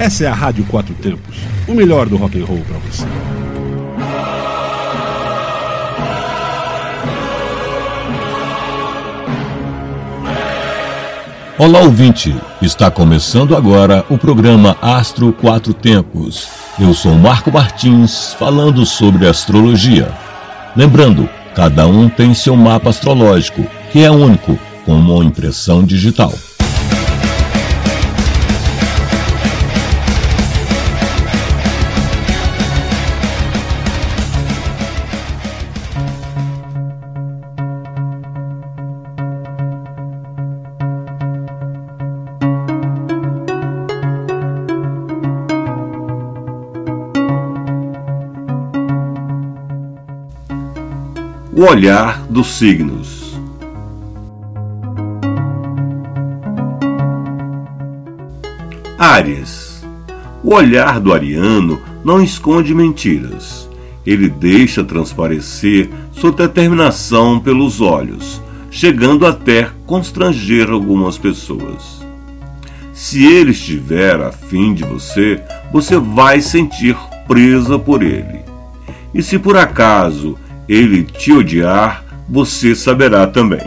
Essa é a Rádio Quatro Tempos, o melhor do rock and roll para você. Olá, ouvinte! Está começando agora o programa Astro Quatro Tempos. Eu sou Marco Martins, falando sobre astrologia. Lembrando, cada um tem seu mapa astrológico, que é único, com uma impressão digital. O olhar dos signos. Áries. O olhar do ariano não esconde mentiras. Ele deixa transparecer sua determinação pelos olhos, chegando até constranger algumas pessoas. Se ele estiver afim de você, você vai sentir presa por ele. E se por acaso ele te odiar, você saberá também.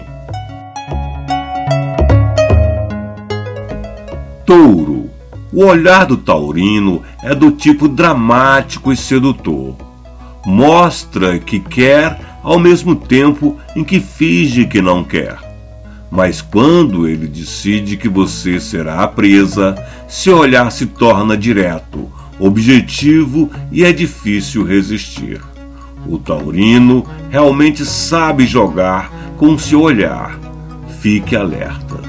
Touro. O olhar do taurino é do tipo dramático e sedutor. Mostra que quer ao mesmo tempo em que finge que não quer. Mas quando ele decide que você será a presa, seu olhar se torna direto, objetivo e é difícil resistir. O taurino realmente sabe jogar com seu olhar. Fique alerta.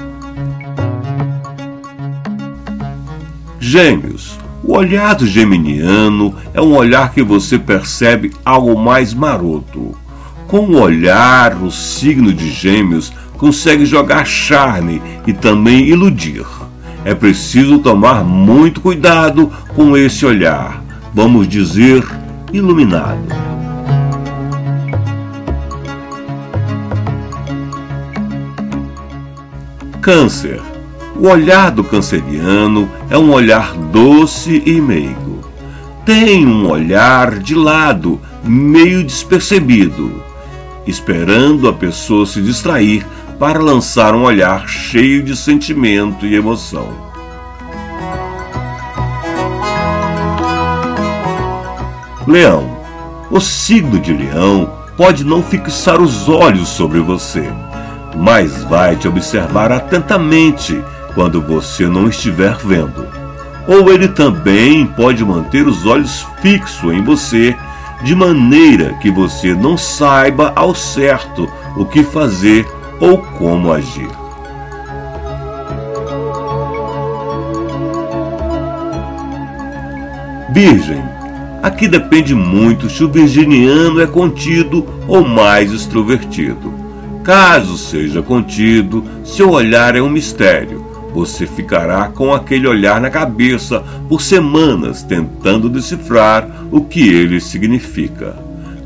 Gêmeos. O olhar do geminiano é um olhar que você percebe algo mais maroto. Com o olhar, o signo de Gêmeos consegue jogar charme e também iludir. É preciso tomar muito cuidado com esse olhar, vamos dizer, iluminado. Câncer. O olhar do canceriano é um olhar doce e meigo. Tem um olhar de lado, meio despercebido, esperando a pessoa se distrair para lançar um olhar cheio de sentimento e emoção. Leão. O signo de Leão pode não fixar os olhos sobre você mas vai te observar atentamente quando você não estiver vendo. Ou ele também pode manter os olhos fixos em você, de maneira que você não saiba ao certo o que fazer ou como agir. Virgem. Aqui depende muito se o virginiano é contido ou mais extrovertido. Caso seja contido, seu olhar é um mistério. Você ficará com aquele olhar na cabeça por semanas tentando decifrar o que ele significa.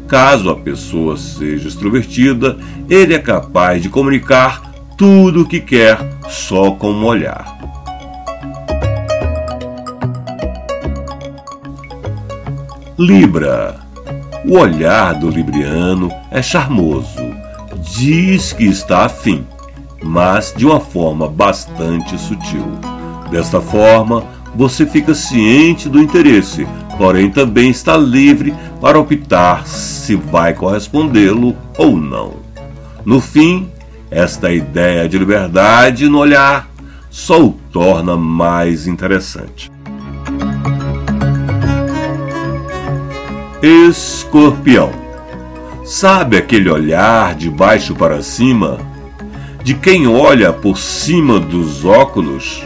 Caso a pessoa seja extrovertida, ele é capaz de comunicar tudo o que quer só com um olhar. Libra. O olhar do libriano é charmoso diz que está afim, mas de uma forma bastante sutil. Desta forma, você fica ciente do interesse, porém também está livre para optar se vai correspondê-lo ou não. No fim, esta ideia de liberdade no olhar só o torna mais interessante. Escorpião Sabe aquele olhar de baixo para cima? De quem olha por cima dos óculos?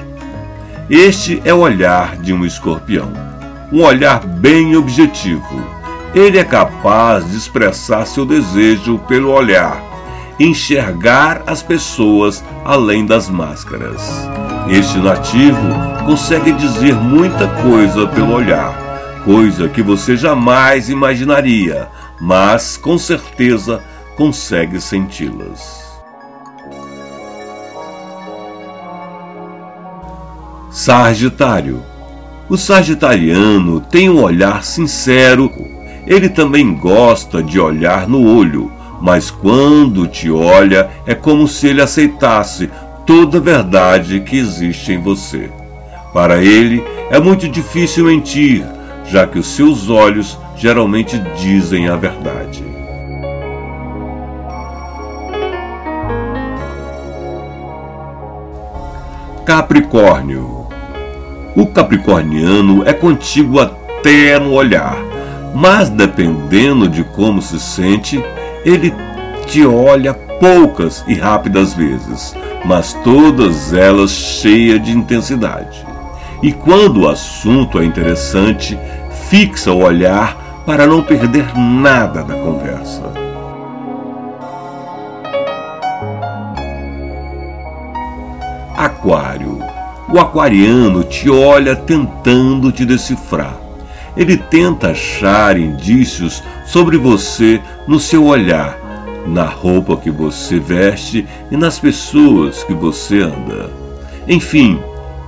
Este é o olhar de um escorpião. Um olhar bem objetivo. Ele é capaz de expressar seu desejo pelo olhar, enxergar as pessoas além das máscaras. Este nativo consegue dizer muita coisa pelo olhar, coisa que você jamais imaginaria mas com certeza consegue senti-las. Sagitário. O sagitariano tem um olhar sincero. Ele também gosta de olhar no olho, mas quando te olha é como se ele aceitasse toda a verdade que existe em você. Para ele é muito difícil mentir, já que os seus olhos geralmente dizem a verdade. Capricórnio. O capricorniano é contigo até no olhar, mas dependendo de como se sente, ele te olha poucas e rápidas vezes, mas todas elas cheias de intensidade. E quando o assunto é interessante, fixa o olhar para não perder nada da conversa. Aquário. O aquariano te olha tentando te decifrar. Ele tenta achar indícios sobre você no seu olhar, na roupa que você veste e nas pessoas que você anda. Enfim,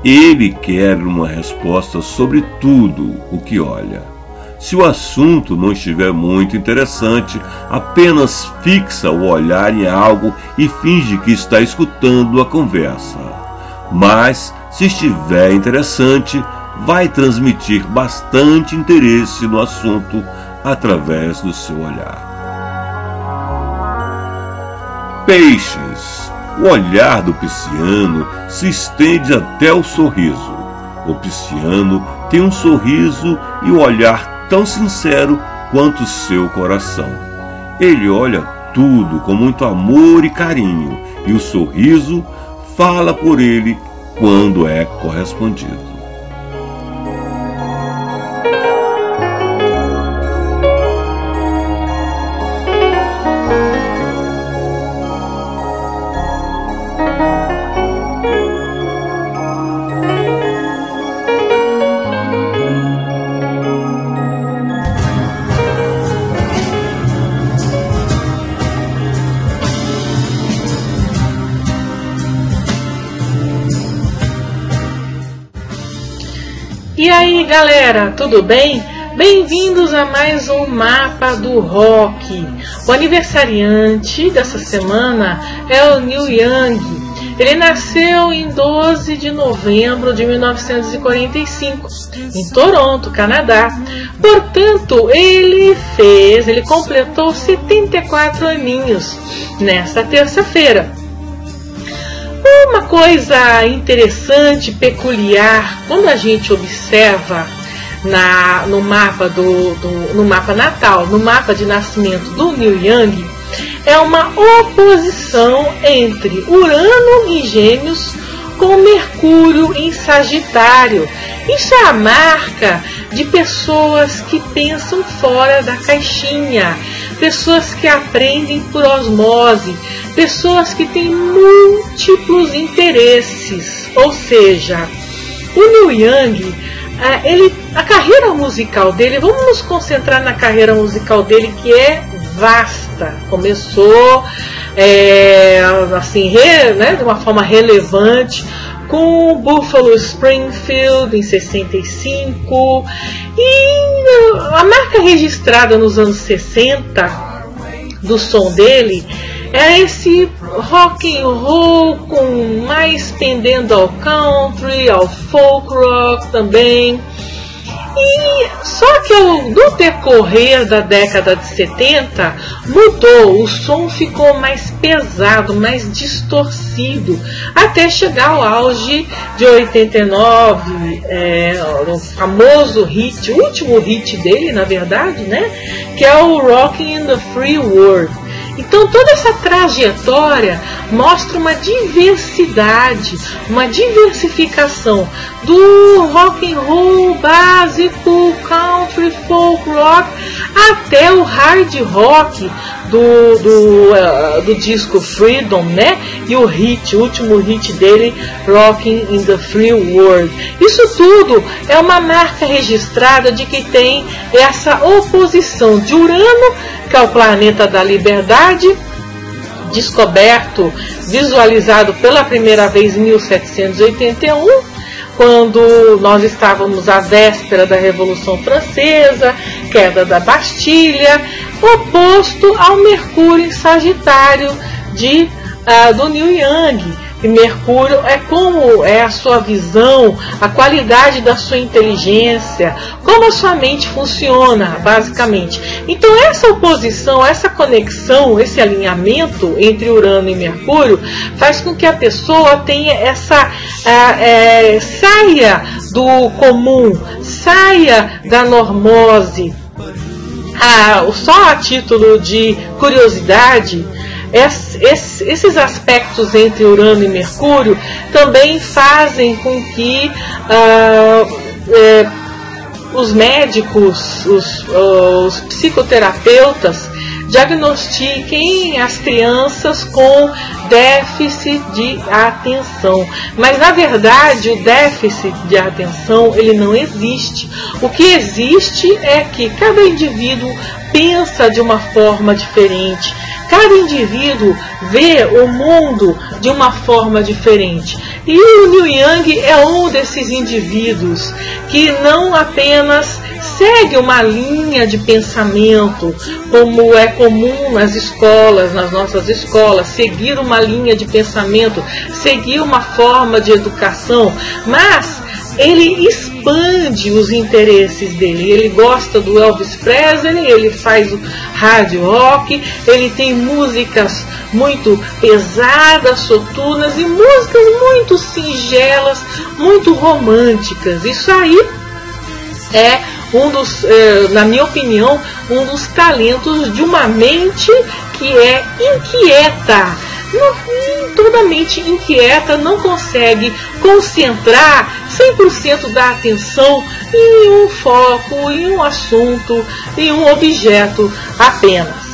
ele quer uma resposta sobre tudo o que olha. Se o assunto não estiver muito interessante, apenas fixa o olhar em algo e finge que está escutando a conversa mas, se estiver interessante, vai transmitir bastante interesse no assunto através do seu olhar. Peixes. O olhar do pisciano se estende até o sorriso. O pisciano tem um sorriso e um olhar tão sincero quanto seu coração. Ele olha tudo com muito amor e carinho, e o sorriso fala por ele quando é correspondido. Galera, tudo bem? Bem-vindos a mais um Mapa do Rock. O aniversariante dessa semana é o Neil Young. Ele nasceu em 12 de novembro de 1945, em Toronto, Canadá. Portanto, ele fez, ele completou 74 aninhos nesta terça-feira. Uma coisa interessante, peculiar, quando a gente observa na, no mapa do, do, no mapa natal, no mapa de nascimento do Neil Young, é uma oposição entre Urano em Gêmeos com Mercúrio em Sagitário. Isso é a marca de pessoas que pensam fora da caixinha, pessoas que aprendem por osmose, pessoas que têm múltiplos interesses. Ou seja, o Neil Young, é, ele, a carreira musical dele, vamos nos concentrar na carreira musical dele que é vasta. Começou é, assim, re, né, de uma forma relevante com Buffalo Springfield em 65 e a marca registrada nos anos 60 do som dele é esse rock and roll com mais pendendo ao country, ao folk rock também. E só que no decorrer da década de 70 mudou, o som ficou mais pesado, mais distorcido, até chegar ao auge de 89, é, o famoso hit, o último hit dele, na verdade, né? Que é o Rocking in the Free World. Então toda essa trajetória mostra uma diversidade, uma diversificação do rock and roll básico, country, folk rock, até o hard rock do, do, uh, do disco Freedom, né? E o hit, o último hit dele, Rocking in the Free World. Isso tudo é uma marca registrada de que tem essa oposição de Urano, que é o planeta da liberdade, descoberto, visualizado pela primeira vez em 1781 quando nós estávamos à véspera da Revolução Francesa, queda da Bastilha, oposto ao Mercúrio em Sagitário de, uh, do New Yang e Mercúrio é como é a sua visão, a qualidade da sua inteligência, como a sua mente funciona, basicamente. Então essa oposição, essa conexão, esse alinhamento entre Urano e Mercúrio faz com que a pessoa tenha essa é, saia do comum, saia da normose. Ah, só a título de curiosidade, esses aspectos entre Urano e Mercúrio também fazem com que uh, é, os médicos, os, os psicoterapeutas diagnostiquem as crianças com déficit de atenção. Mas na verdade o déficit de atenção ele não existe. O que existe é que cada indivíduo pensa de uma forma diferente. Cada indivíduo vê o mundo de uma forma diferente. E o Liu Yang é um desses indivíduos que não apenas segue uma linha de pensamento, como é comum nas escolas, nas nossas escolas, seguir uma linha de pensamento, seguir uma forma de educação, mas ele expande os interesses dele. Ele gosta do Elvis Presley, ele faz o hard rock, ele tem músicas muito pesadas, soturnas e músicas muito singelas, muito românticas. Isso aí é um dos, eh, na minha opinião, um dos talentos de uma mente que é inquieta toda mente inquieta não consegue concentrar 100% da atenção em um foco, em um assunto, em um objeto apenas.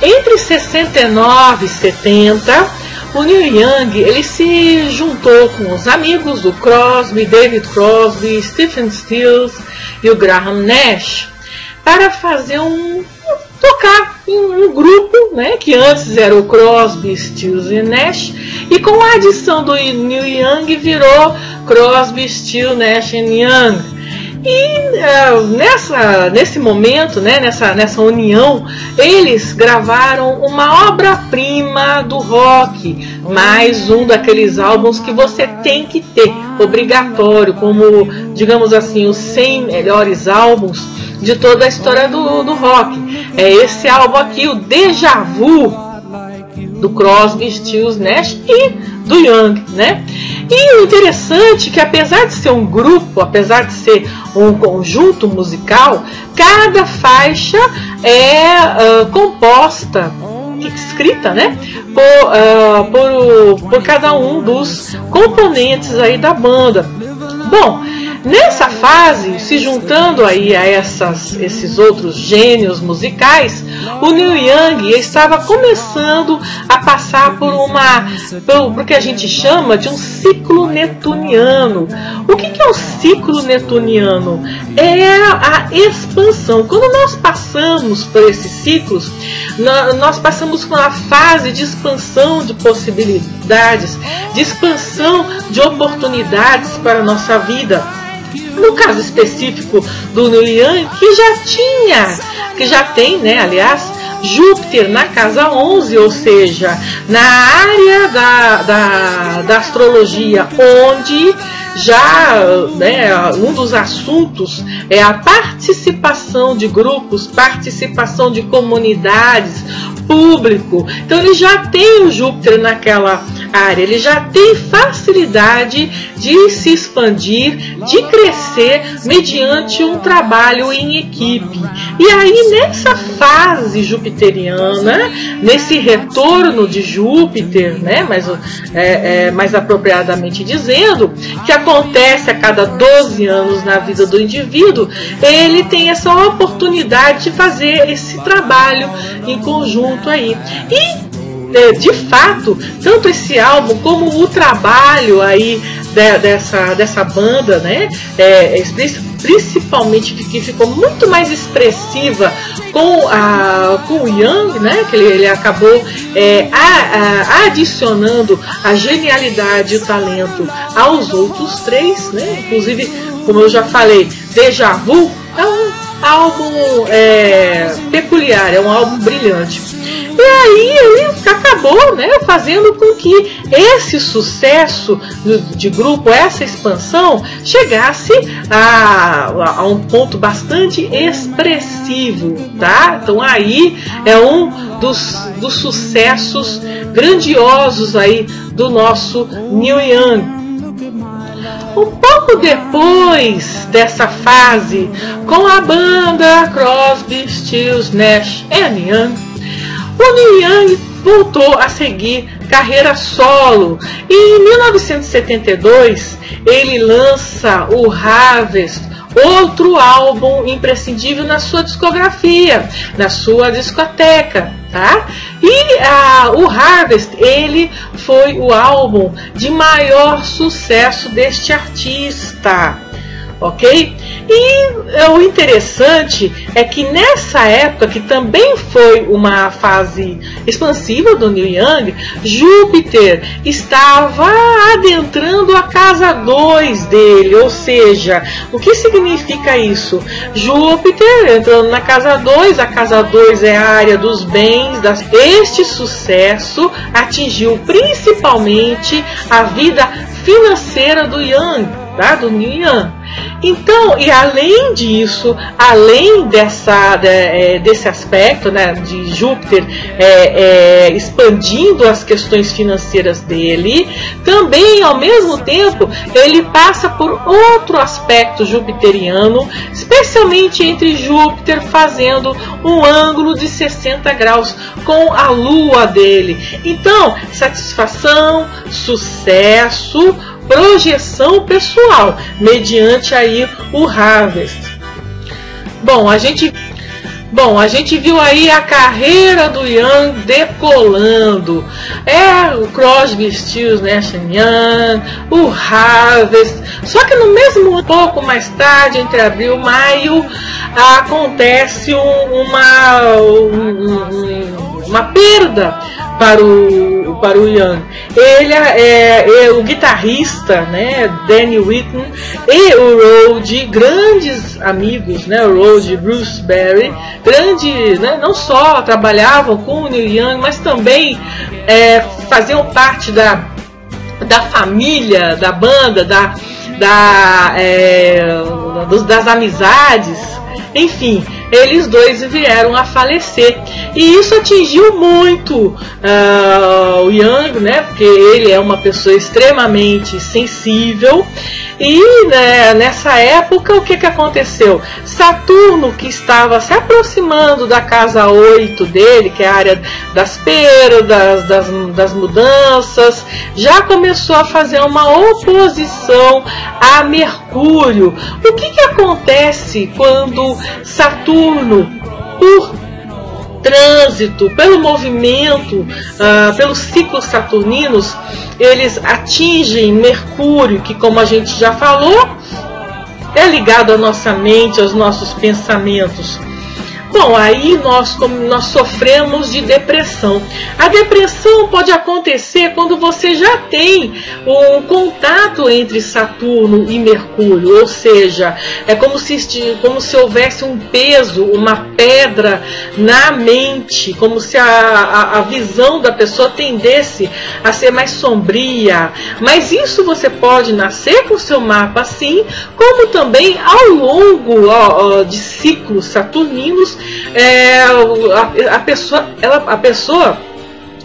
Entre 69 e 70, o Neil Young ele se juntou com os amigos do Crosby, David Crosby, Stephen Stills e o Graham Nash para fazer um tocar em um grupo, né, que antes era o Crosby, Stills e Nash, e com a adição do Neil Young virou Crosby, Stills, Nash Young. E uh, nessa, nesse momento, né, nessa, nessa união, eles gravaram uma obra-prima do rock, mais um daqueles álbuns que você tem que ter, obrigatório, como, digamos assim, os 100 melhores álbuns de toda a história do, do rock. É esse álbum aqui, o Deja Vu, do Crosby, Stills, Nash e do Young, né? E o interessante é que apesar de ser um grupo, apesar de ser um conjunto musical, cada faixa é uh, composta escrita, né, por, uh, por, por cada um dos componentes aí da banda. Bom, Nessa fase, se juntando aí a essas, esses outros gênios musicais, o Neil Young estava começando a passar por uma, por, que a gente chama de um ciclo netuniano. O que, que é o ciclo netuniano? É a expansão. Quando nós passamos por esses ciclos, nós passamos por uma fase de expansão de possibilidades, de expansão de oportunidades para a nossa vida. No caso específico do Nulian, que já tinha, que já tem, né, aliás, Júpiter na casa 11, ou seja, na área da, da, da astrologia, onde já né, um dos assuntos é a participação de grupos, participação de comunidades, público. Então ele já tem o Júpiter naquela área, ele já tem facilidade de se expandir, de crescer mediante um trabalho em equipe. E aí nessa fase jupiteriana, nesse retorno de Júpiter, né, mais, é, é, mais apropriadamente dizendo, que acontece a cada 12 anos na vida do indivíduo, ele tem essa oportunidade de fazer esse trabalho em conjunto aí. E de fato, tanto esse álbum como o trabalho aí de, dessa, dessa banda, né? É, principalmente que ficou muito mais expressiva com, a, com o Young, né? Que ele, ele acabou é, a, a, adicionando a genialidade e o talento aos outros três, né? Inclusive, como eu já falei, Deja Vu é um álbum é, peculiar, é um álbum brilhante. E aí ele acabou né, fazendo com que esse sucesso de grupo, essa expansão, chegasse a, a um ponto bastante expressivo. Tá? Então aí é um dos, dos sucessos grandiosos aí do nosso New Young. Um pouco depois dessa fase, com a banda Crosby, Stills, Nash Young, o Neil Young voltou a seguir carreira solo. E em 1972 ele lança o Harvest, outro álbum imprescindível na sua discografia, na sua discoteca, tá? E ah, o Harvest, ele foi o álbum de maior sucesso deste artista ok? E é, o interessante é que nessa época, que também foi uma fase expansiva do Neil Young, Júpiter estava adentrando a casa 2 dele, ou seja, o que significa isso? Júpiter entrando na casa 2, a casa 2 é a área dos bens, das... este sucesso atingiu principalmente a vida financeira do Young, tá? do Neil Young. Então, e além disso, além dessa, de, é, desse aspecto né, de Júpiter é, é, expandindo as questões financeiras dele, também ao mesmo tempo ele passa por outro aspecto jupiteriano, especialmente entre Júpiter fazendo um ângulo de 60 graus com a lua dele. Então, satisfação, sucesso, projeção pessoal, mediante aí o Harvest. Bom, a gente Bom, a gente viu aí a carreira do Young decolando. É o Crosby, Stills, Nash Young, o Harvest. Só que no mesmo um pouco mais tarde, entre abril e maio, acontece uma, um, uma perda para o, para o Young. Ele é, é, o guitarrista, né, Danny Whitten, e o Rode, grandes amigos, né, o Rode e Bruce Berry, grande, né, não só trabalhavam com o Neil Young, mas também é, faziam parte da, da família, da banda, da, da, é, dos, das amizades, enfim, eles dois vieram a falecer. E isso atingiu muito uh, o Yang, né? Porque ele é uma pessoa extremamente sensível. E né, nessa época, o que, que aconteceu? Saturno, que estava se aproximando da casa 8 dele, que é a área das perdas, das, das mudanças, já começou a fazer uma oposição a Mercúrio. O que, que acontece quando Saturno, por trânsito, pelo movimento, uh, pelos ciclos saturninos, eles atingem Mercúrio, que, como a gente já falou, é ligado à nossa mente, aos nossos pensamentos. Bom, aí nós, nós sofremos de depressão. A depressão pode acontecer quando você já tem um contato entre Saturno e Mercúrio, ou seja, é como se, como se houvesse um peso, uma pedra na mente, como se a, a, a visão da pessoa tendesse a ser mais sombria. Mas isso você pode nascer com o seu mapa assim, como também ao longo ó, ó, de ciclos saturninos é, a, a, pessoa, ela, a pessoa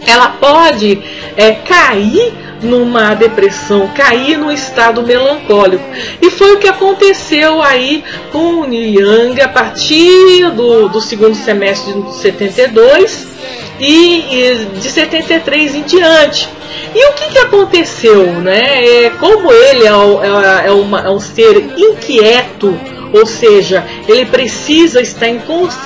ela pode é, cair numa depressão, cair num estado melancólico. E foi o que aconteceu aí com o Young a partir do, do segundo semestre de 72 e, e de 73 em diante. E o que, que aconteceu? Né? É, como ele é, é, é, uma, é um ser inquieto, ou seja, ele precisa estar em,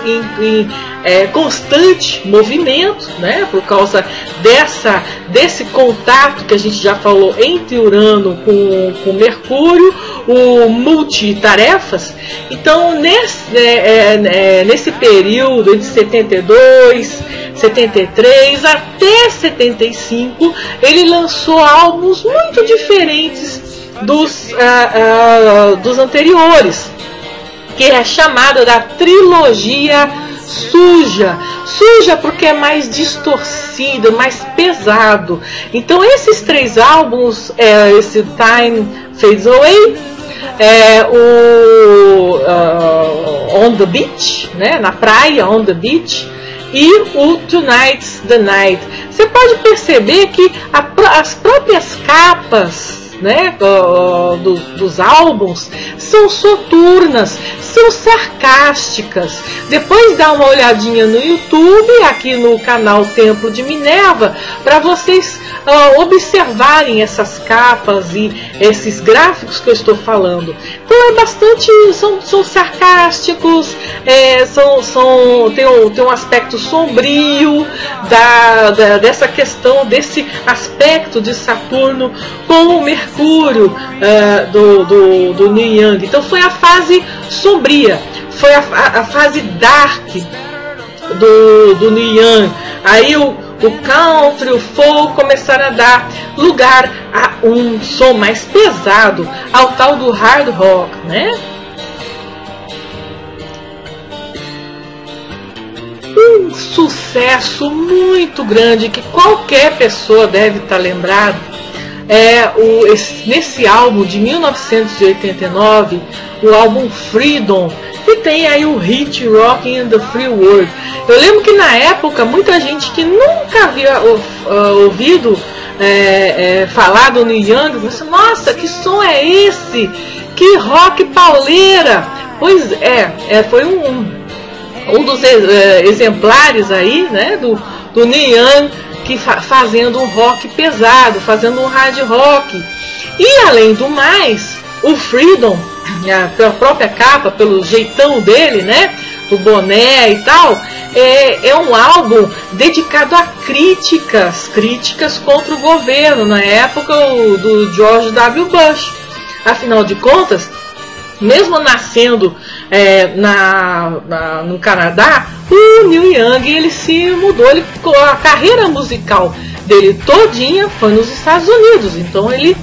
em, em é, constante movimento, né, por causa dessa, desse contato que a gente já falou entre Urano com, com Mercúrio, o multitarefas. Então, nesse, é, é, é nesse período de 72, 73 até 75, ele lançou álbuns muito diferentes dos, uh, uh, dos anteriores, que é chamada da trilogia suja. Suja porque é mais distorcido, mais pesado. Então esses três álbuns, é, esse Time Fades Away, é, o uh, On the Beach, né, na praia, On the Beach, e o Tonight's the Night. Você pode perceber que a, as próprias capas né, do, dos álbuns são soturnas, são sarcásticas. Depois dá uma olhadinha no YouTube, aqui no canal Templo de Minerva, para vocês uh, observarem essas capas e esses gráficos que eu estou falando. Então é bastante, são, são sarcásticos, é, são, são, tem, um, tem um aspecto sombrio da, da, dessa questão, desse aspecto de Saturno com o Mercúrio uh, do, do, do. Então foi a fase sombria, foi a, a, a fase dark do, do Neil. Aí o o country, o folk começaram a dar lugar a um som mais pesado, ao tal do hard rock, né? Um sucesso muito grande que qualquer pessoa deve estar lembrado é o, esse, nesse álbum de 1989, o álbum Freedom, que tem aí o hit Rocking in the Free World. Eu lembro que na época muita gente que nunca havia uh, ouvido é, é, falar do Neil Young, disse, nossa, que som é esse? Que rock pauleira! Pois é, é foi um, um dos é, exemplares aí, né, do, do Neil Young que fa fazendo um rock pesado, fazendo um hard rock. E além do mais, o Freedom pela própria capa, pelo jeitão dele, né? O boné e tal, é, é um álbum dedicado a críticas, críticas contra o governo na época do George W. Bush. Afinal de contas, mesmo nascendo é, na, na, no Canadá, o Neil Young ele se mudou, ele, a carreira musical dele todinha foi nos Estados Unidos. Então ele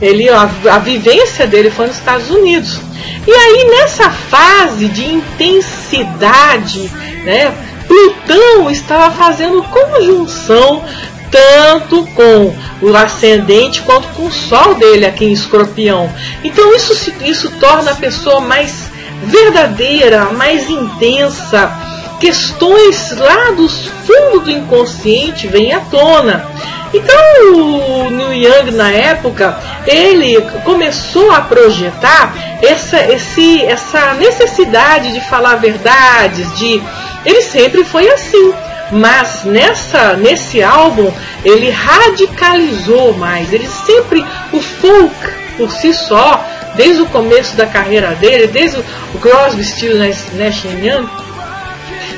ele, a, a vivência dele foi nos Estados Unidos. E aí nessa fase de intensidade, né, Plutão estava fazendo conjunção tanto com o ascendente quanto com o Sol dele aqui em Escorpião. Então isso, isso torna a pessoa mais verdadeira, mais intensa. Questões lá dos fundos do inconsciente vêm à tona. Então o Neil Young na época ele começou a projetar essa, esse, essa necessidade de falar verdades, de ele sempre foi assim, mas nessa nesse álbum ele radicalizou mais. Ele sempre o folk por si só, desde o começo da carreira dele, desde o Crosby, Stills, Nash Young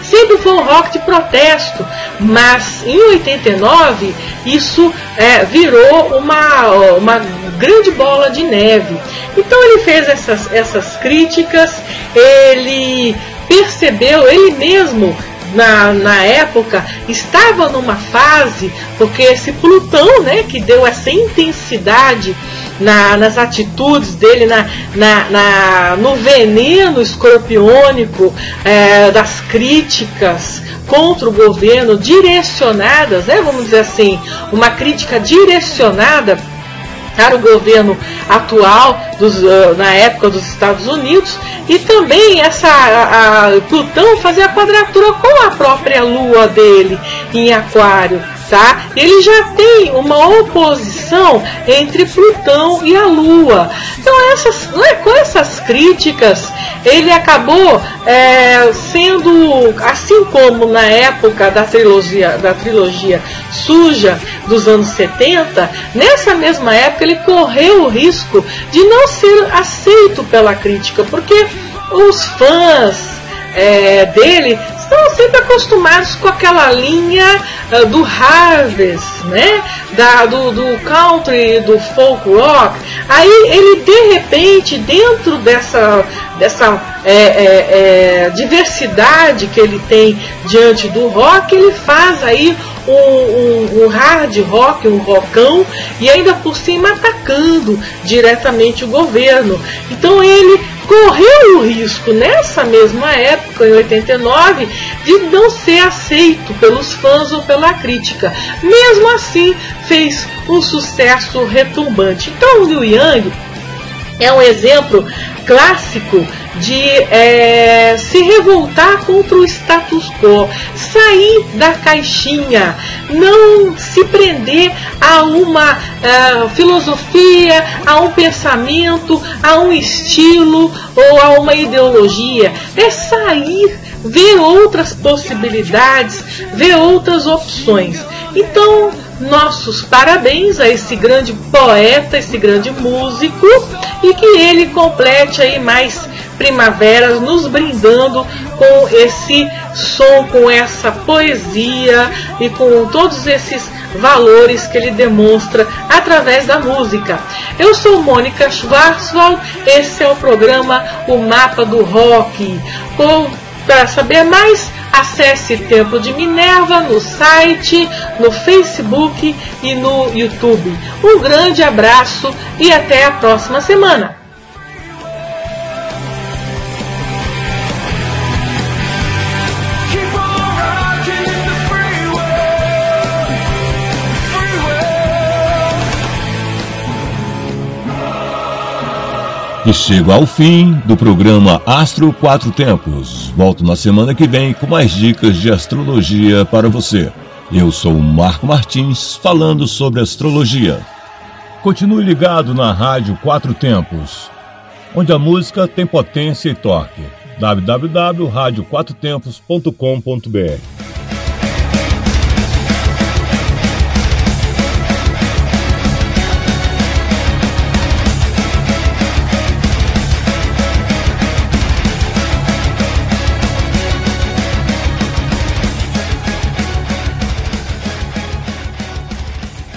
sempre foi um rock de protesto, mas em 89 isso é, virou uma, uma grande bola de neve. Então ele fez essas, essas críticas, ele percebeu, ele mesmo na, na época estava numa fase, porque esse Plutão, né, que deu essa intensidade na, nas atitudes dele, na, na, na no veneno escorpiônico é, das críticas contra o governo, direcionadas, né, vamos dizer assim, uma crítica direcionada para o governo atual dos, uh, na época dos Estados Unidos e também essa a, a Plutão fazer a quadratura com a própria Lua dele em Aquário tá? Ele já tem uma oposição entre Plutão e a Lua. Então essas, é, com essas críticas, ele acabou é, sendo, assim como na época da trilogia, da trilogia suja dos anos 70, nessa mesma época ele correu o risco de não ser aceito pela crítica, porque os fãs é, dele estão sempre acostumados com aquela linha uh, do Harvest, né? Da, do, do country, do folk rock. Aí ele de repente, dentro dessa, dessa é, é, é, diversidade que ele tem diante do rock, ele faz aí um, um, um, hard rock, um rockão, e ainda por cima atacando diretamente o governo. Então ele correu o risco, nessa mesma época, em 89, de não ser aceito pelos fãs ou pela crítica. Mesmo assim, fez um sucesso retumbante. Então, Liu Yang é um exemplo clássico de é, se revoltar contra o status quo, sair da caixinha, não se prender a uma uh, filosofia, a um pensamento, a um estilo ou a uma ideologia. É sair, ver outras possibilidades, ver outras opções. Então, nossos parabéns a esse grande poeta, esse grande músico e que ele complete aí mais primaveras nos brindando com esse som, com essa poesia e com todos esses valores que ele demonstra através da música. Eu sou Mônica Schwarzwald, esse é o programa O Mapa do Rock. Para saber mais, acesse Templo de Minerva no site, no Facebook e no YouTube. Um grande abraço e até a próxima semana. E chego ao fim do programa Astro Quatro Tempos. Volto na semana que vem com mais dicas de astrologia para você. Eu sou Marco Martins, falando sobre astrologia. Continue ligado na Rádio Quatro Tempos, onde a música tem potência e torque. www.radioquatrotempos.com.br